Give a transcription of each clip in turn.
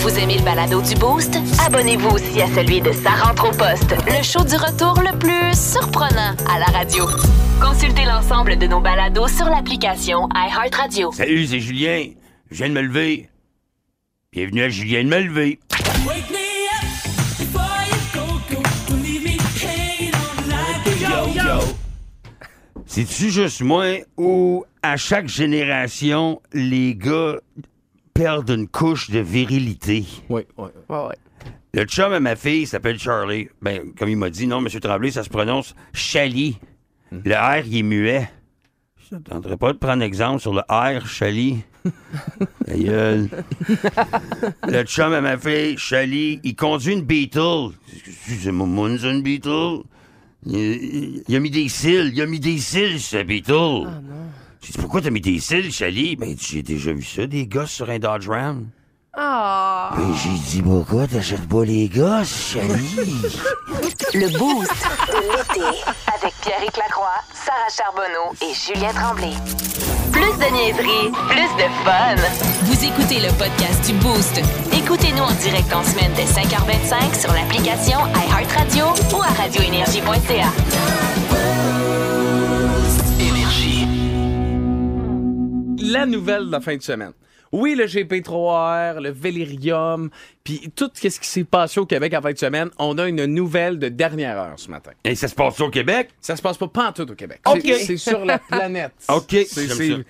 Vous aimez le balado du Boost? Abonnez-vous aussi à celui de Sa rentre au poste, le show du retour le plus surprenant à la radio. Consultez l'ensemble de nos balados sur l'application iHeartRadio. Salut, c'est Julien. Je viens de me lever. Bienvenue à Julien de me lever. C'est-tu juste moi ou à chaque génération, les gars perdent une couche de virilité? Oui, oui. Ouais, ouais. Le chum à ma fille s'appelle Charlie. Ben, comme il m'a dit, non, M. Tremblay, ça se prononce Chali. Le R, il est muet. Je ne tenterai pas de prendre exemple sur le R, Chali. Le chum à ma fille, Chali, il conduit une Beetle. Excusez-moi, moi, une Beetle. Il, il a mis des cils, il a mis des cils, ce Beetle. J'ai dit, pourquoi t'as mis des cils, Chali? Ben, j'ai déjà vu ça, des gosses sur un Dodge Ram. Ah! Ben, j'ai dit, pourquoi t'achètes pas les gosses, Chali? Le Boost de l'été avec Pierre Lacroix, Sarah Charbonneau et Julien Tremblay. Plus de niaiserie, plus de fun. Vous écoutez le podcast du Boost. Écoutez-nous en direct en semaine dès 5h25 sur l'application iHeartRadio ou à radioénergie.ca. La nouvelle de la fin de semaine. Oui, le GP3R, le Vélirium, puis tout ce qui s'est passé au Québec en fin de semaine, on a une nouvelle de dernière heure ce matin. Et ça se passe au Québec? Ça se passe pas pantoute au Québec. OK. C'est- sur la planète. OK, C'est-.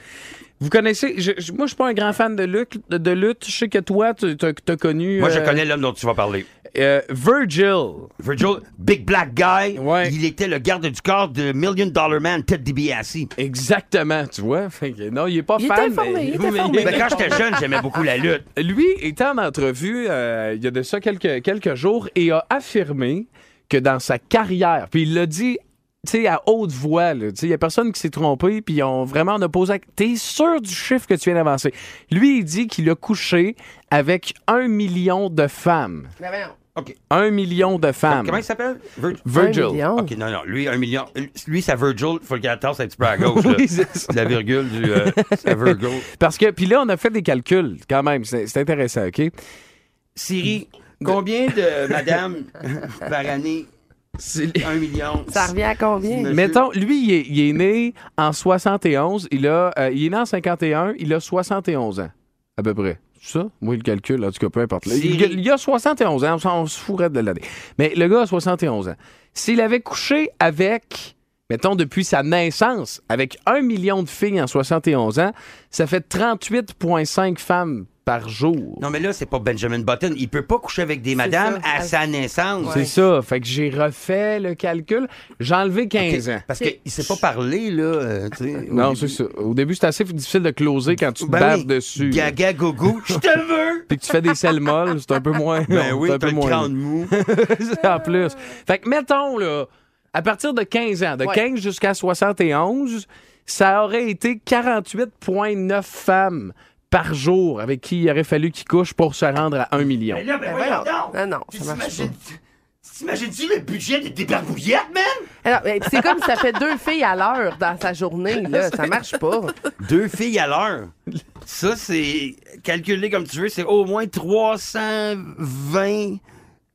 Vous connaissez, je- je- moi je suis pas un grand fan de lutte, de, de lutte. Je sais que toi, tu as, connu Moi, je euh, connais l'homme dont tu vas parler. Euh, Virgil. Virgil, Big Black Guy, Ouais. il était le garde du corps de Million Dollar Man, Ted DiBiase. Exactement, tu vois. Fait que non, il est pas Il fan. informé, mais- il. Ben, quand j'étais jeune, j'aimais beaucoup la lutte. Lui était en entrevue euh, il y a de ça quelques, quelques jours et a affirmé que dans sa carrière, puis il l'a dit tu sais, à haute voix, là, tu sais, il y a personne qui s'est trompé, puis ils ont vraiment on a posé T'es sûr du chiffre que tu viens d'avancer? Lui, il dit qu'il a couché avec un million de femmes. Mais voyons. OK. Un million de femmes. Comment il s'appelle? Vir- Virgil. Un million. OK, non, non. Lui, un million. Lui, c'est Virgil. faut qu'il tasse un petit peu à gauche. là. Oui, c'est ça. La virgule du. Euh, c'est Virgil. Parce que, puis là, on a fait des calculs, quand même. C'est c'est intéressant, OK? Siri, combien de madame par année? Un million. Ça revient à combien? Monsieur- Mettons, lui, il est, il est né en 71. Il, a, euh, il est né en 51. Il a 71 ans, à peu près. Ça? Moi, le calcul, en tout cas, peu importe. Il, il a 71 ans. On s'en- fourrait de l'année. Mais le gars a 71 ans. S'il avait couché avec, mettons, depuis sa naissance, avec un million de filles en 71 ans, ça fait 38,5 femmes par jour. Non, mais là, c'est pas Benjamin Button. Il peut pas coucher avec des madames ça. à sa naissance. C'est ça. Fait que j'ai refait le calcul. J'ai enlevé 15 ans. Parce qu'il sait pas parler, là. euh, Non, début. c'est ça. Au début, c'est assez difficile de closer quand tu te Ben baves oui. dessus. Gaga gogo, je te veux! Puis que tu fais des selles molles, c'est un peu moins. Ben non, oui, un peu moins. mou. en plus. Fait que mettons, là, à partir de 15 ans, de Ouais. 15 jusqu'à 71, ça aurait été 48,9 femmes par jour avec qui il aurait fallu qu'ils couchent pour se rendre à 1 million. Mais là, ben Ben voyons voyons. donc! Non, non, ça marche t'imagines- T'imagines-tu le budget de tes barbouillettes, man? Alors, mais c'est comme si ça fait deux filles à l'heure dans sa journée, là. Ça marche pas. Deux filles à l'heure. Ça, c'est calculé comme tu veux, c'est au moins 320.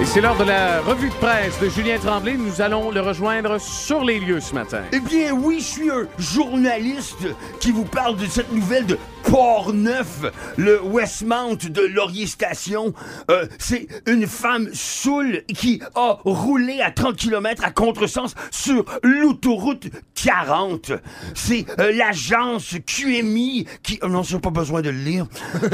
Et c'est l'heure de la revue de presse de Julien Tremblay. Nous allons le rejoindre sur les lieux ce matin. Eh bien, oui, je suis un journaliste qui vous parle de cette nouvelle de Port-Neuf, le Westmount de Laurier Station. Euh, c'est une femme saoule qui a roulé à 30 km à contresens sur l'autoroute 40. C'est euh, l'agence QMI qui... Oh non, j'ai pas besoin de le lire.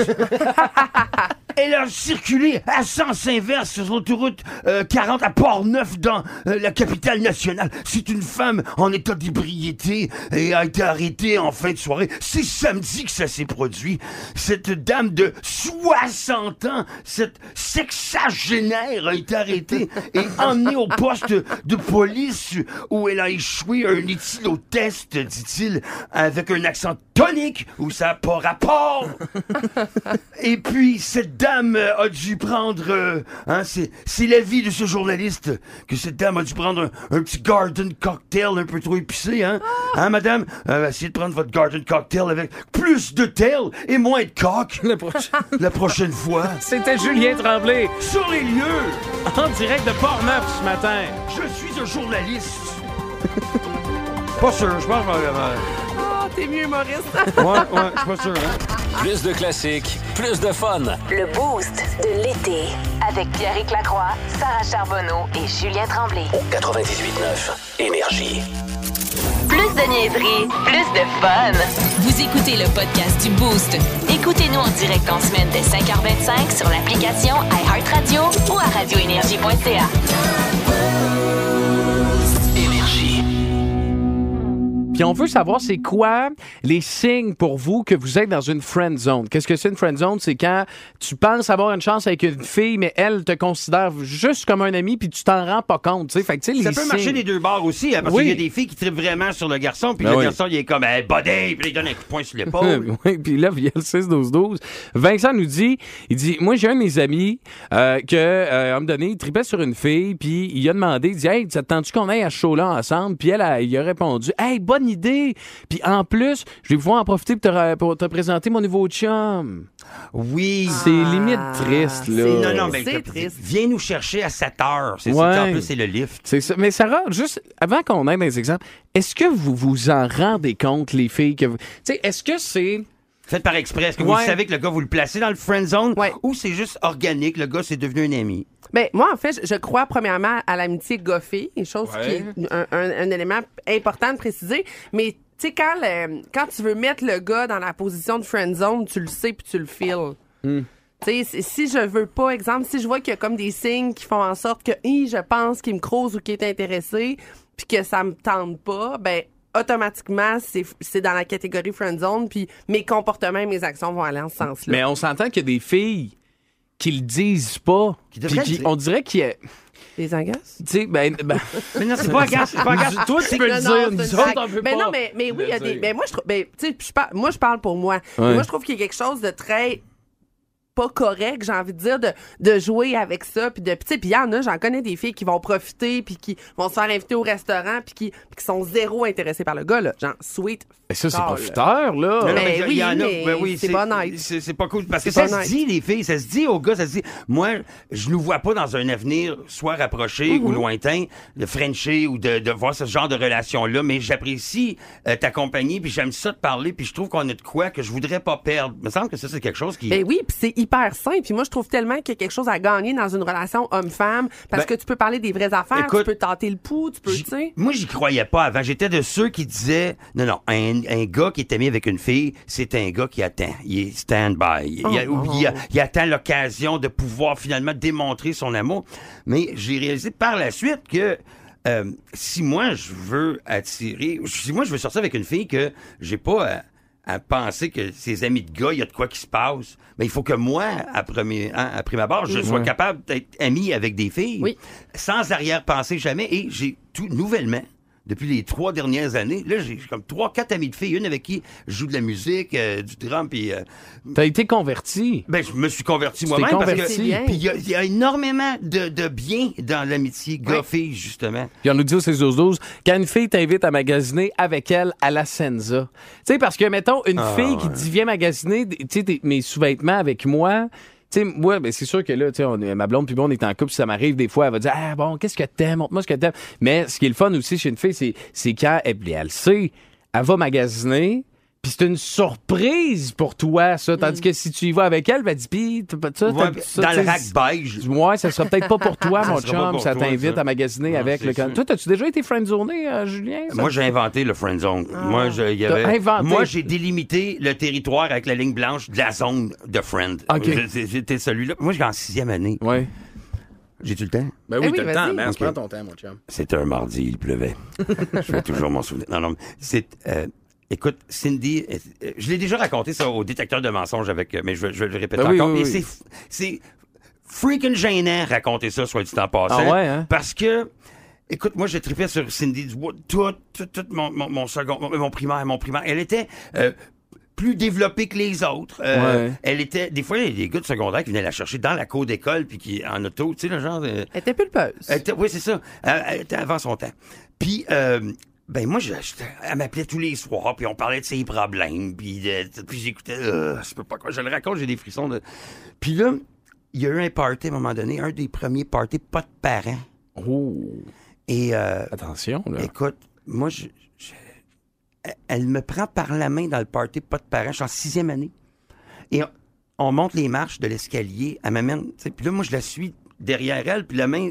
Elle a circulé à sens inverse sur l'autoroute euh, 40 à Port-Neuf dans euh, la capitale nationale. C'est une femme en état d'ébriété et a été arrêtée en fin de soirée. C'est samedi que ça s'est produits. Cette dame de 60 ans, cette sexagénaire a été arrêtée et emmenée au poste de police où elle a échoué un éthylotest, dit-il, avec un accent tonique où ça n'a pas rapport. Et puis, cette dame euh, a dû prendre... euh, hein, c'est la vie de ce journaliste que cette dame a dû prendre un, un petit garden cocktail un peu trop épicé, hein? Hein, madame? Euh, essayez de prendre votre garden cocktail avec plus de tail et moins de coq la prochaine fois. C'était Julien Tremblay, Sur les lieux, en direct de Port-Neuf ce matin. je suis un journaliste. Pas sûr, je pense vraiment. T'es mieux, Maurice. Ouais, ouais, je suis pas sûr, hein? Plus de classiques, plus de fun. Le Boost de l'été. Avec Pierre Lacroix, Sarah Charbonneau et Julien Tremblay. 98.9 Énergie. Plus de niaiserie, plus de fun. Vous écoutez le podcast du Boost. Écoutez-nous en direct en semaine dès 5h25 sur l'application iHeartRadio ou à radioénergie.ca. Puis on veut savoir c'est quoi les signes pour vous que vous êtes dans une friend zone? Qu'est-ce que c'est une friend zone? C'est quand tu penses avoir une chance avec une fille, mais elle te considère juste comme un ami, puis tu t'en rends pas compte. tu sais. Fait que, Ça les peut signes- marcher des deux bords aussi, hein, parce Oui. qu'il y a des filles qui trippent vraiment sur le garçon, puis Ben le oui. garçon, il est comme, hey, buddy, puis il donne un coup de poing sur l'épaule. oui, puis là, via le 6-12-12, Vincent nous dit, il dit, moi, j'ai un de mes amis euh, que, euh, à un moment donné, il tripait sur une fille, puis il a demandé, il dit, hey, ça te tente-tu qu'on aille à ce show-là ensemble? Puis elle, a- il a répondu, hey, bonne idée! Puis en plus, je vais pouvoir en profiter pour te, ra- pour te présenter mon nouveau chum. oui. C'est limite triste, là. Non, non, mais c'est t'as- triste. viens nous chercher à 7 heures. C'est Ouais. ça, en plus, c'est le lift. C'est ça. Mais Sarah, juste avant qu'on aille dans les exemples, est-ce que vous vous en rendez compte, les filles, que vous... Tu sais, est-ce que c'est... Faites par express, que Ouais. vous savez que le gars, vous le placez dans le friend zone, Ouais. ou c'est juste organique, le gars, c'est devenu un ami? Ben, moi, en fait, je, je crois premièrement à l'amitié goffée, une chose Ouais. qui est un, un- un élément important de préciser. Mais, tu sais, quand, le- quand tu veux mettre le gars dans la position de friend zone, tu le sais puis tu le feels. Hmm. Tu sais, si- si je veux pas, exemple, si je vois qu'il y a comme des signes qui font en sorte que, Hi, je pense qu'il me croise ou qu'il est intéressé, puis que ça me tente pas, ben, automatiquement, c'est c'est dans la catégorie friend zone, puis mes comportements et mes actions vont aller en ce sens-là. Mais on s'entend qu'il y a des filles qui le disent pas. Qui Puis qui- on dirait qu'il y a... Les agaces? Tu sais, ben... ben- Mais non, c'est pas agace, c'est pas agace. Toi, tu peux le dire, nous autres, on peut ben pas non, mais, mais oui, il y a des. Ben moi, je trouve. Ben, tu sais, moi, je parle pour moi. Ouais. Moi, je trouve qu'il y a quelque chose de très pas correct, j'ai envie de dire, de, de jouer avec ça. Puis de, puis tu sais, puis il y en a, j'en connais des filles qui vont profiter, puis qui vont se faire inviter au restaurant, puis qui, qui sont zéro intéressées par le gars, là. Genre, sweet. Ben ça, c'est pas là. Non, non, Ben mais il y oui, en a- mais ben oui, c'est pas nice. C'est pas cool. Parce que ça se nice. dit, les filles, ça se dit aux gars, ça se dit, moi, je nous vois pas dans un avenir soit rapproché Mhm. ou lointain de Frencher ou de, de voir ce genre de relation-là, mais j'apprécie euh, ta compagnie, puis j'aime ça de parler, puis je trouve qu'on a de quoi que je voudrais pas perdre. Il me semble que ça, c'est quelque chose qui... Ben oui, puis c'est hyper sain. Puis moi, je trouve tellement qu'il y a quelque chose à gagner dans une relation homme-femme parce Ben, que tu peux parler des vraies affaires, écoute, tu peux tenter le pouls, tu peux, tu sais. Moi, j'y croyais pas avant. J'étais de ceux qui disaient, non, non, un, un gars qui est ami avec une fille, c'est un gars qui attend. Il est stand-by. Il, Oh, il a- il attend l'occasion de pouvoir finalement démontrer son amour. Mais j'ai réalisé par la suite que euh, si moi, je veux attirer, si moi, je veux sortir avec une fille que j'ai pas à, penser que ses amis de gars, il y a de quoi qui se passe, mais il faut que moi, à premier, hein, à prime abord, je sois capable d'être ami avec des filles Oui. sans arrière-pensée jamais. Et j'ai tout nouvellement, depuis les trois dernières années, là, j'ai comme trois, quatre amis de filles, une avec qui je joue de la musique, euh, du drum, puis euh, T'as été converti. ben, je me suis converti moi-même parce converti. que Bien. puis il y, y a énormément de, de bien dans l'amitié gars-fille, justement. Puis on nous dit au 6 12 12 quand une fille t'invite à magasiner avec elle à la Senza. Tu sais, parce que, mettons, une Ah, fille qui dit viens magasiner tu sais, mes sous-vêtements avec moi. Sais, moi, ben, c'est sûr que là, tu sais, ma blonde puis moi, on est en couple, ça m'arrive des fois, elle va dire, ah bon, qu'est-ce que t'aimes, montre-moi ce que t'aimes. Mais ce qui est le fun aussi chez une fille, c'est, c'est quand elle, elle sait, elle va magasiner, puis c'est une surprise pour toi, ça. Tandis que si tu y vas avec elle, va dire, pis, t'as pas ça, Ouais, t'as- ça, dans le rack beige. Ouais, ça sera peut-être pas pour toi, Ça mon sera pas chum. pour Ça toi, t'invite ça. à magasiner Non, avec c'est le sûr. Toi, as-tu déjà été friendzoné, euh, Julien? Ça- Moi, j'ai inventé le friend zone. Moi, je, il y T'as avait, inventé? moi, j'ai délimité le territoire avec la ligne blanche de la zone de friend. OK. Je- J'étais celui-là. Moi, j'ai en sixième année. Ouais. J'ai-tu le temps? Ben oui, Eh oui, t'as le vas-y. temps. Ben, Ok. prends ton temps, mon chum. C'était un mardi, il pleuvait. je vais toujours m'en souvenir. Non, non, mais c'est, euh, Écoute, Cindy, euh, je l'ai déjà raconté ça au détecteur de mensonges avec, euh, mais je vais, je vais le répéter Ben oui, encore. oui, Et oui. c'est, freaking gênant raconter ça, soit dit en passant. Ah ouais, hein? Parce que, écoute, moi, j'ai trippé sur Cindy Dubois tout, tout, tout mon, mon, mon second, mon, mon primaire, mon primaire. Elle était euh, plus développée que les autres. Euh, Ouais. Elle était, des fois, il y a des gars de secondaire qui venaient la chercher dans la cour d'école puis qui, en auto, tu sais, le genre de, Elle était pulpeuse. elle était- oui, c'est ça. Elle, elle était avant son temps. Puis, euh, ben moi, je- elle m'appelait tous les soirs, puis on parlait de ses problèmes, puis, de- puis j'écoutais, euh, je peux pas quoi, je le raconte, j'ai des frissons. De... Puis là, il y a eu un party à un moment donné, un des premiers parties, pas de parents. Oh, Et euh, attention, là. écoute, moi, je, je- elle- me prend par la main dans le party, pas de parents, je suis en sixième année. Et on, on monte les marches de l'escalier, elle m'amène, puis là, moi, je la suis derrière elle, puis la main,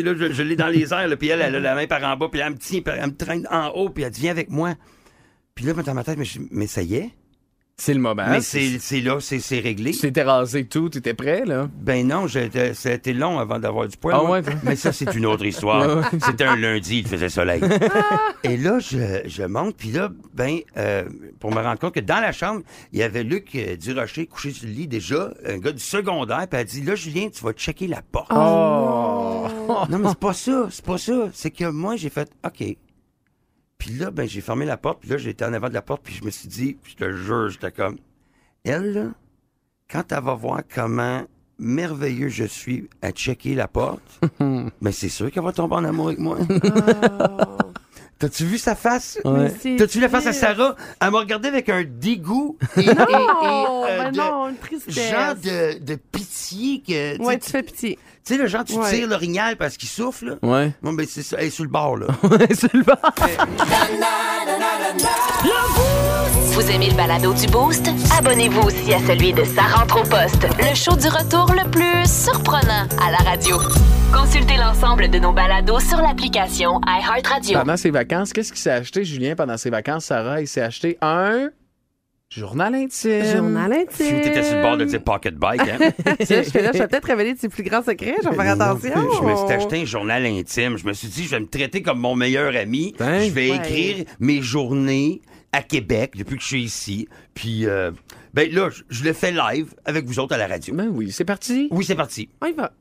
sais, là, je, l'ai dans les airs, là, puis elle, elle a la main par en bas, puis elle me tient, puis elle me traîne en haut, puis elle dit, viens avec moi. Puis là, dans ma tête, je- mais ça y est. C'est le moment. mais c'est c'est là, c'est c'est réglé. Tu t'étais rasé tout, tu étais prêt, là? Ben non, j'étais- c'était long avant d'avoir du poil. Ah ouais? Mais ça, c'est une autre histoire. C'était un lundi, il faisait soleil. Et là, je, je monte, puis là, ben, euh, pour me rendre compte que dans la chambre, il y avait Luc euh, Durocher couché sur le lit déjà, un gars du secondaire, puis elle dit, là, Julien, tu vas checker la porte. Oh! Non, mais c'est pas ça, c'est pas ça. C'est que moi, j'ai fait, OK. Puis là, ben, j'ai fermé la porte, puis là, j'étais en avant de la porte, puis je me suis dit, je te jure, j'étais comme, elle, là, quand elle va voir comment merveilleux je suis à checker la porte, ben, c'est sûr qu'elle va tomber en amour avec moi. T'as-tu vu sa face? Ouais. T'as-tu vu la face à. Sarah? Elle m'a regardé avec un dégoût et, et- et, Non, euh, ben de- non, une tristesse. genre de, de pitié que... tu Ouais, tu fais pitié. Tu sais, le genre, tu Ouais. tires l'orignal parce qu'il souffle, là. Ouais. Bon, ben, c'est ça. Elle est sur le bord, là. c'est le bord. Vous aimez le balado du Boost? Abonnez-vous aussi à celui de Sa rentre au poste, le show du retour le plus surprenant à la radio. Consultez l'ensemble de nos balados sur l'application iHeartRadio. Pendant ses vacances, qu'est-ce qu'il s'est acheté, Julien, pendant ses vacances, Sarah? Il s'est acheté un journal intime. Journal Si intime. t'étais sur le bord de dire pocket bike, hein. Je fais là, je vais peut-être révéler de ses plus grands secrets. Je vais faire attention. Je me suis acheté un journal intime. Je me suis dit, je vais me traiter comme mon meilleur ami. Ben, je vais ouais. écrire mes journées à Québec depuis que je suis ici. Puis, euh, ben là, je, je le fais live avec vous autres à la radio. Ben oui, c'est parti. Oui, c'est parti. On y va.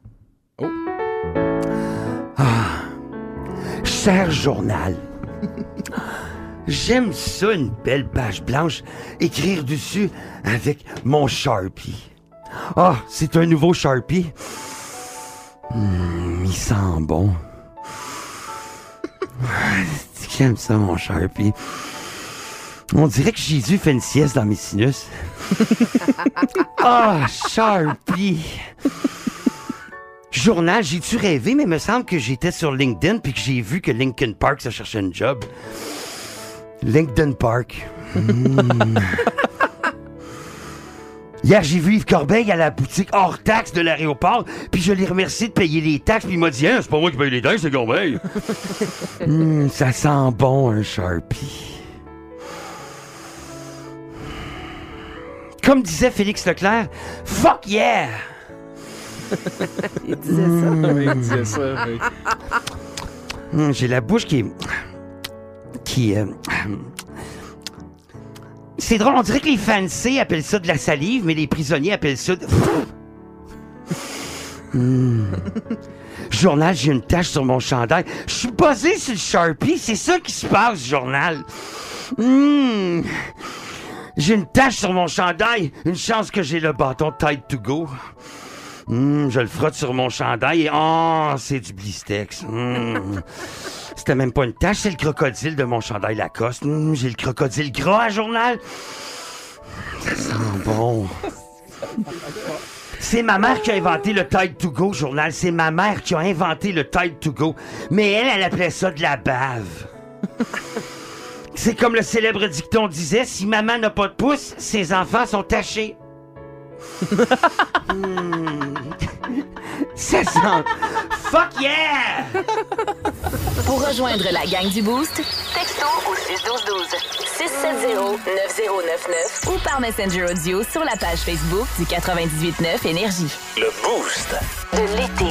Cher journal, j'aime ça, une belle page blanche, écrire dessus avec mon Sharpie. Ah, c'est un nouveau Sharpie. Hum, il sent bon. J'aime ça, mon Sharpie. On dirait que Jésus fait une sieste dans mes sinus. Ah, Sharpie. Journal, j'ai-tu rêvé, mais il me semble que j'étais sur LinkedIn puis que j'ai vu que Linkin Park se cherchait un job. LinkedIn Park. Hmm. Hier, j'ai vu Yves Corbeil à la boutique hors taxe de l'aéroport, puis je l'ai remercié de payer les taxes, puis il m'a dit Hein, c'est pas moi qui paye les taxes, c'est Corbeil. Hmm, ça sent bon, un Sharpie. Comme disait Félix Leclerc, fuck yeah! Il disait ça. Oui, il disait ça. oui. Hum, J'ai la bouche qui est. euh, C'est drôle, on dirait que les fancy appellent ça de la salive, mais les prisonniers appellent ça. de- Hum. Journal, j'ai une tache sur mon chandail. Je suis buzzé sur le Sharpie, c'est ça qui se passe, journal. Hum. J'ai une tache sur mon chandail. Une chance que j'ai le bâton Tide to go. Hum, je le frotte sur mon chandail et oh, c'est du blistex. Hum. C'était même pas une tache, c'est le crocodile de mon chandail Lacoste. Hum, J'ai le crocodile gras à journal. Ça sent bon. C'est ma mère qui a inventé le Tide to Go journal. C'est ma mère qui a inventé le Tide to Go. Mais elle, elle appelait ça de la bave. C'est comme le célèbre dicton disait, si maman n'a pas de pouce, ses enfants sont tachés. Hmm. Ça sent... Fuck yeah! Pour rejoindre la gang du Boost, texto au 61212 670 9099 ou par Messenger audio sur la page Facebook du 989 Énergie. Le Boost. De l'été.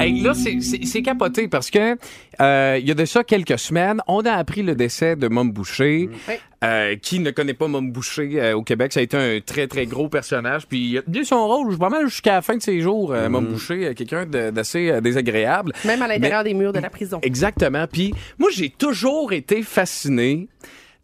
Hey, là, c'est- c'est c'est capoté parce que euh, il y a de ça quelques semaines, on a appris le décès de Mom Boucher. Oui. Euh, qui ne connaît pas Mom Boucher euh, au Québec? Ça a été un très, très gros personnage. Puis il a tenu son rôle pas mal jusqu'à la fin de ses jours. euh, Mom Boucher, euh, quelqu'un d'assez euh, désagréable. Même à l'intérieur des murs de la prison. Exactement. Puis moi, j'ai toujours été fasciné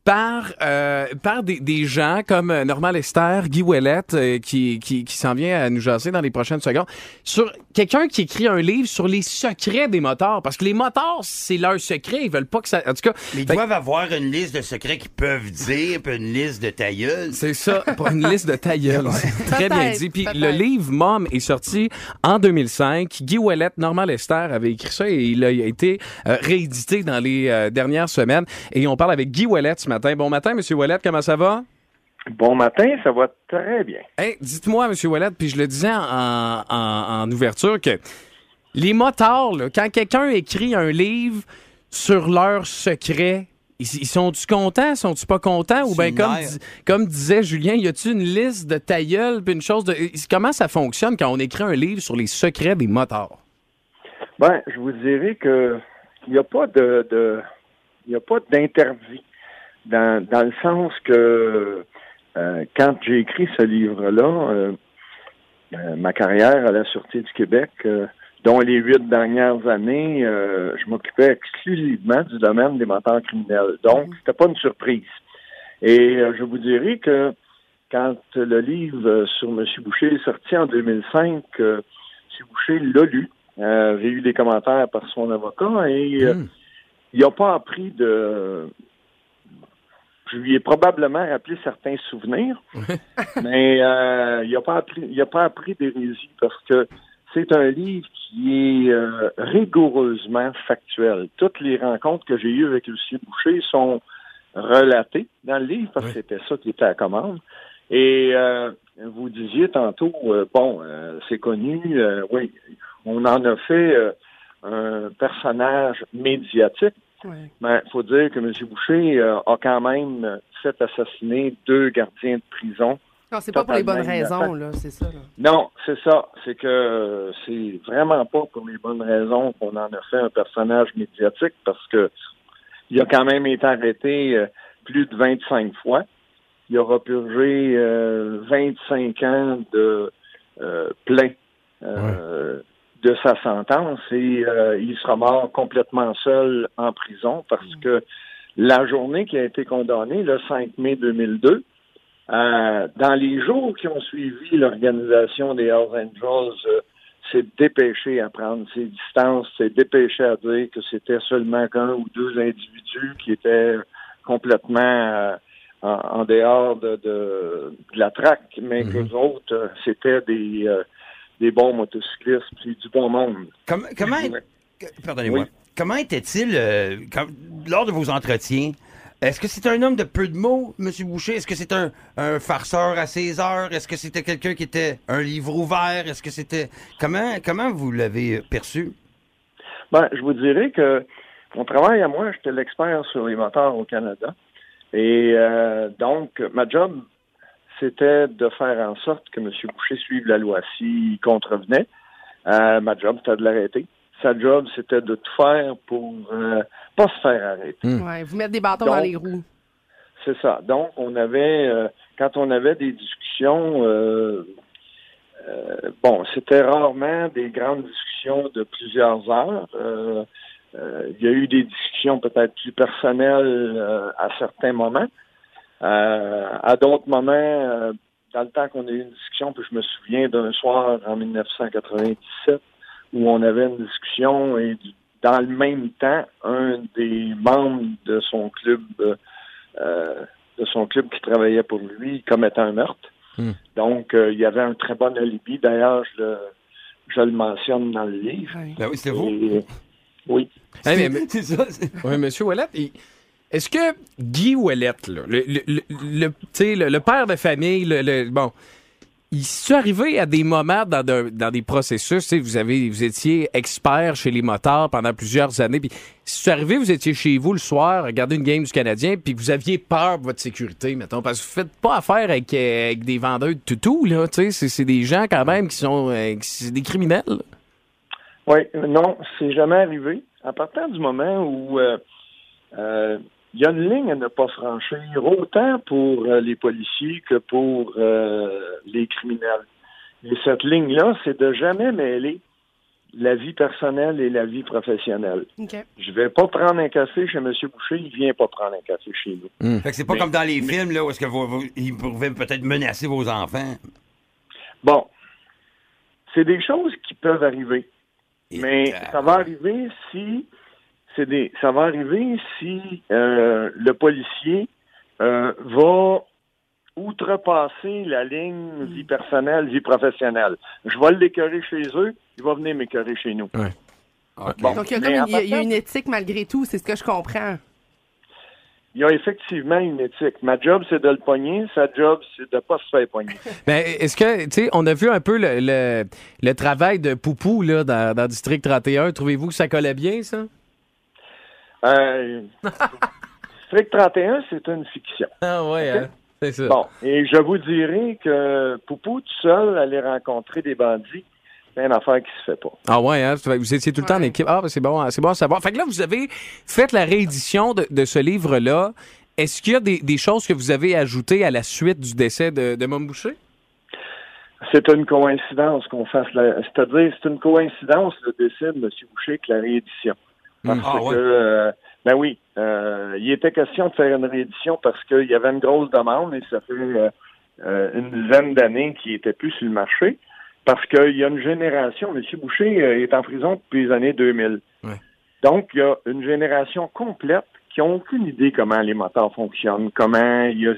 par euh, par des, des gens comme euh, Normand Lester, Guy Ouellette, euh, qui, qui, qui s'en vient à nous jaser dans les prochaines secondes, sur quelqu'un qui écrit un livre sur les secrets des moteurs. Parce que les moteurs, c'est leur secret. Ils veulent pas que ça... En tout cas, Mais ils fait- doivent avoir une liste de secrets qu'ils peuvent dire, puis une liste de tailleuls. C'est ça, pour une liste de ta gueule. C'est Très bien dit. Puis le livre Mom est sorti en 2005. Guy Ouellette, Normand Lester avait écrit ça et il a été euh, réédité dans les euh, dernières semaines. Et on parle avec Guy Ouellette ce matin. Bon matin, Monsieur Ouellette, comment ça va? Bon matin, ça va très bien. Hey, dites-moi, Monsieur Ouellette, puis je le disais en, en- en ouverture que les motards, là, quand quelqu'un écrit un livre sur leurs secrets, ils, ils sont-tu contents, sont-tu pas contents? Ou bien, comme, mère. di- comme disait Julien, y a-tu une liste de ta gueule, puis une chose de. Comment ça fonctionne quand on écrit un livre sur les secrets des motards? Ben, je vous dirais que il n'y a pas de, de il y a pas d'interdit dans, dans le sens que euh, quand j'ai écrit ce livre-là, euh, euh, ma carrière à la Sûreté du Québec, dont les huit dernières années, je m'occupais exclusivement du domaine des moteurs criminels. Donc, c'était pas une surprise. Et je vous dirais que quand le livre sur M. Boucher est sorti en 2005, euh, M. Boucher l'a lu. J'ai eu des commentaires par son avocat et Hmm. il n'a pas appris de. Je lui ai probablement rappelé certains souvenirs, mais euh, il n'a pas appris, il a pas appris d'hérésie parce que c'est un livre qui est euh, rigoureusement factuel. Toutes les rencontres que j'ai eues avec Lucien Boucher sont relatées dans le livre parce que c'était ça qui était à commande. Et euh, vous disiez tantôt, bon, c'est connu, oui, on en a fait un personnage médiatique. Mais il faut dire que M. Boucher euh, a quand même fait assassiner deux gardiens de prison. Non, c'est pas pour les bonnes raisons, là, c'est ça. là. Non, c'est ça. C'est que euh, c'est vraiment pas pour les bonnes raisons qu'on en a fait un personnage médiatique parce que il a quand même été arrêté euh, plus de 25 fois. Il aura purgé euh, 25 ans de euh, plein euh, de sa sentence et euh, il sera mort complètement seul en prison parce que la journée qui a été condamnée, le 5 mai 2002, euh, dans les jours qui ont suivi l'organisation des Hells Angels, euh, s'est dépêché à prendre ses distances, s'est dépêché à dire que c'était seulement qu'un ou deux individus qui étaient complètement euh, en, en dehors de, de, de la traque, mais que les autres, euh, c'était des, euh, des bons motocyclistes puis du bon monde. Comme- comment, Ouais. pardonnez-moi, Oui. comment était-il euh, lors de vos entretiens? Est-ce que c'est un homme de peu de mots, M. Boucher? Est-ce que c'est un, un farceur à ses heures? Est-ce que c'était quelqu'un qui était un livre ouvert? Est-ce que c'était... Comment, comment vous l'avez perçu? Ben, je vous dirais que mon travail à moi, j'étais l'expert sur les moteurs au Canada. Et euh, donc, ma job, c'était de faire en sorte que M. Boucher suive la loi. S'il contrevenait, euh, ma job, c'était de l'arrêter. Sa job, c'était de tout faire pour euh, pas se faire arrêter. Ouais, vous mettez des bâtons Donc, dans les roues. C'est ça. Donc, on avait, euh, quand on avait des discussions, euh, euh, bon, c'était rarement des grandes discussions de plusieurs heures. Il y a eu des discussions peut-être plus personnelles à certains moments. Euh, à d'autres moments, euh, dans le temps qu'on a eu une discussion, puis je me souviens d'un soir en 1997 où on avait une discussion et dans le même temps, un des membres de son club euh, de son club qui travaillait pour lui commettait un meurtre. Hmm. Donc, euh, il y avait un très bon alibi. D'ailleurs, je le, je le mentionne dans le livre. Ouais. Ben oui, c'était vous. Et- oui. Hey, mais- ça. Oui, Monsieur Ouellette, il- est-ce que Guy Ouellette, là, le, le, le, le- père de famille, le, bon, il s'est arrivé à des moments dans, de- dans des processus, vous avez vous étiez expert chez les motards pendant plusieurs années, puis c'est arrivé, vous étiez chez vous le soir, regarder une game du Canadien, puis vous aviez peur de votre sécurité, mettons, parce que vous faites pas affaire avec, avec des vendeurs de toutous, là, tu sais, c'est- des gens quand même qui sont euh, des criminels. Oui, non, c'est jamais arrivé. À partir du moment où euh, euh, il y a une ligne à ne pas franchir, autant pour euh, les policiers que pour euh, les criminels. Et cette ligne-là, c'est de jamais mêler la vie personnelle et la vie professionnelle. OK. Je vais pas prendre un café chez M. Boucher, il vient pas prendre un café chez nous. Fait que c'est pas Mais- comme dans les films, là, où est-ce que vous, vous- ils pouvaient peut-être menacer vos enfants. Bon, c'est des choses qui peuvent arriver. Et- Mais euh, ça va arriver si c'est des ça va arriver si euh, le policier euh, va outrepasser la ligne vie personnelle, vie professionnelle. Je vais l'écœurer chez eux, il va venir m'écœurer chez nous. Bon, Donc, il y a, mais comme une, il y a- il y a partant, une éthique malgré tout, c'est ce que je comprends. il y a effectivement une éthique. Ma job, c'est de le pogner. Sa job, c'est de pas se faire pogner. Ben, est-ce que, tu sais, on a vu un peu le, le, le travail de Poupou, là, dans, dans District 31. Trouvez-vous que ça collait bien, ça? Euh, Strict 31, c'est une fiction. Ah ouais, hein? c'est ça. Bon, et je vous dirais que Poupou, tout seul, aller rencontrer des bandits, c'est une affaire qui se fait pas. Ah ouais, hein? Vous étiez tout le temps en équipe. Ah, ben c'est bon, c'est bon à savoir. Fait que là, vous avez fait la réédition de, de ce livre-là. Est-ce qu'il y a des, des choses que vous avez ajoutées à la suite du décès de, de Mom Boucher? C'est une coïncidence qu'on fasse la... C'est-à-dire, c'est une coïncidence le décès de M. Boucher que la réédition. Parce Ah, que, ouais. euh, ben oui, euh, il était question de faire une réédition parce qu'il y avait une grosse demande et ça fait euh, euh, une dizaine d'années qu'il était plus sur le marché. Parce qu'il y a une génération, M. Boucher est en prison depuis les années 2000. Ouais. Donc, il y a une génération complète qui n'a aucune idée comment les moteurs fonctionnent, comment il y a,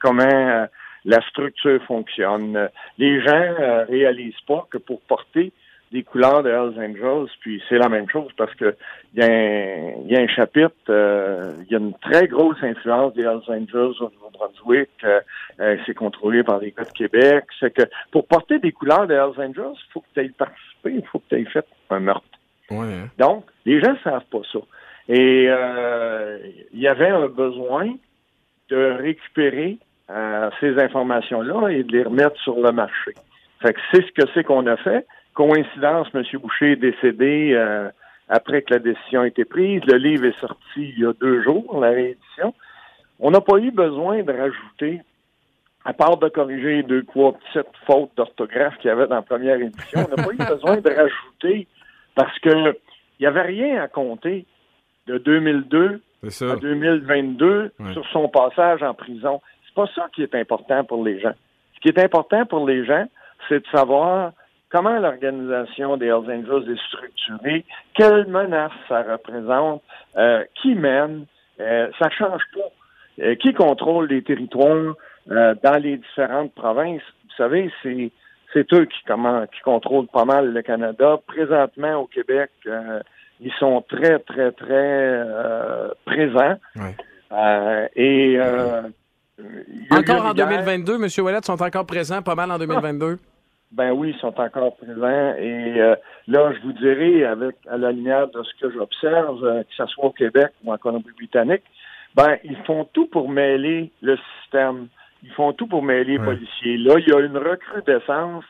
comment la structure fonctionne. Les gens euh, réalisent pas que pour porter des couleurs de Hells Angels, puis c'est la même chose parce que il y, a un- il y a un chapitre, euh, il y a une très grosse influence des Hells Angels au Nouveau-Brunswick, euh, euh, c'est contrôlé par les gars de Québec, c'est que pour porter des couleurs de Hells Angels, il faut que tu aies participé, il faut que tu aies fait un meurtre. Ouais. hein. Donc, les gens ne savent pas ça. Et euh, il y avait un besoin de récupérer euh, ces informations-là et de les remettre sur le marché. Fait que c'est ce que c'est qu'on a fait. Coïncidence, M. Boucher est décédé euh, après que la décision a été prise. Le livre est sorti il y a deux jours, la réédition. On n'a pas eu besoin de rajouter, à part de corriger deux, trois petites fautes d'orthographe qu'il y avait dans la première édition, on n'a pas eu besoin de rajouter parce que il n'y avait rien à compter de 2002 C'est ça. à 2022 Ouais. sur son passage en prison. C'est pas ça qui est important pour les gens. Ce qui est important pour les gens, c'est de savoir comment l'organisation des Hells Angels est structurée, quelle menace ça représente, euh, qui mène, euh, ça change pas. Euh, qui contrôle les territoires euh, dans les différentes provinces? Vous savez, c'est c'est eux qui, comment, qui contrôlent pas mal le Canada. Présentement, au Québec, euh, ils sont très, très, très euh, présents. Ouais. Euh, et euh, Encore en une guerre. 2022, M. Ouellet sont encore présents pas mal en 2022. Ben oui, ils sont encore présents. Et euh, là, je vous dirais, avec à la lumière de ce que j'observe, euh, que ce soit au Québec ou en Colombie-Britannique, ben ils font tout pour mêler le système. Ils font tout pour mêler les Ouais. policiers. Là, il y a une recrudescence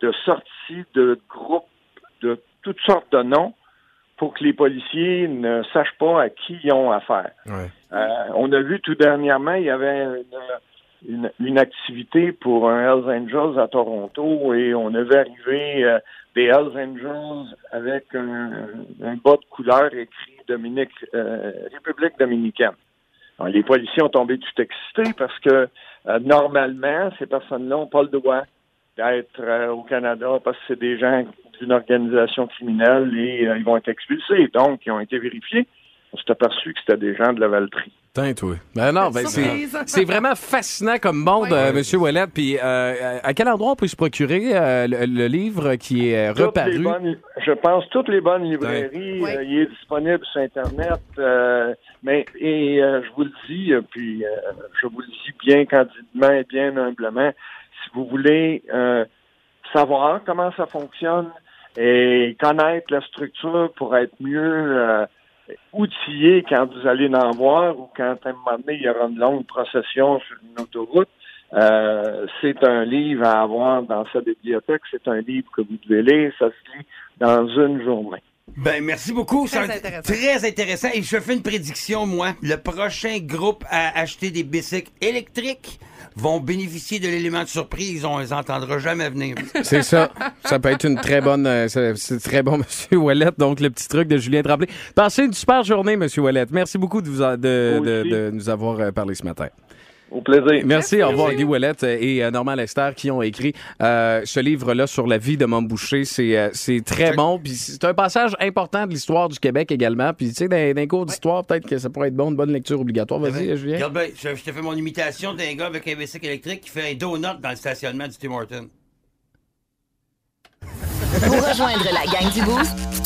de sorties de groupes de toutes sortes de noms pour que les policiers ne sachent pas à qui ils ont affaire. Ouais. Euh, on a vu tout dernièrement, il y avait une, une, activité pour un Hells Angels à Toronto et on avait arrivé euh, des Hells Angels avec un, bas de couleur écrit Dominique, euh, République dominicaine. Les policiers ont tombé tout excités parce que euh, normalement, ces personnes-là n'ont pas le droit d'être au Canada parce que c'est des gens d'une organisation criminelle et ils vont être expulsés. Donc, ils ont été vérifiés. On s'est aperçu que c'était des gens de la Valtrie. Toi. Ben non, ben c'est, vraiment fascinant comme monde, Ouais. euh, Monsieur Ouellet. Puis, euh, à quel endroit on peut se procurer euh, le, le livre qui est Toutes reparu? bonnes- je pense toutes les bonnes librairies. Euh, il est disponible sur Internet. euh, mais et euh, je vous le dis, puis euh, je vous le dis bien candidement et bien humblement, si vous voulez euh, savoir comment ça fonctionne et connaître la structure pour être mieux euh, outillé quand vous allez en voir ou quand à un moment donné, il y aura une longue procession sur une autoroute, euh, c'est un livre à avoir dans sa bibliothèque. C'est un livre que vous devez lire. Ça se lit dans une journée. Ben, merci beaucoup. Très intéressant. Très intéressant. Et je fais une prédiction, moi. Le prochain groupe à acheter des bicycles électriques vont bénéficier de l'élément de surprise. On les entendra jamais venir. C'est ça. Ça peut être une très bonne. euh, c'est très bon, Monsieur Wallet. Donc, le petit truc de Julien Tremblay. Passez une super journée, Monsieur Wallet. Merci beaucoup de, vous a- de, Vous de- aussi. de nous avoir euh, parlé ce matin. Au plaisir. Merci, au revoir Guy Ouellet et euh, Normand Lester qui ont écrit euh, ce livre-là sur la vie de Mom Boucher. C'est euh, c'est très bon, puis c'est un passage important de l'histoire du Québec également. Puis tu sais, les cours d'histoire, peut-être que ça pourrait être bon, une bonne lecture obligatoire. Vas-y, euh, Julien. Regarde bien, je, je te fais mon imitation d'un gars avec un bicycle électrique qui fait un donut dans le stationnement du Tim Horton. Pour rejoindre la gang du Boost,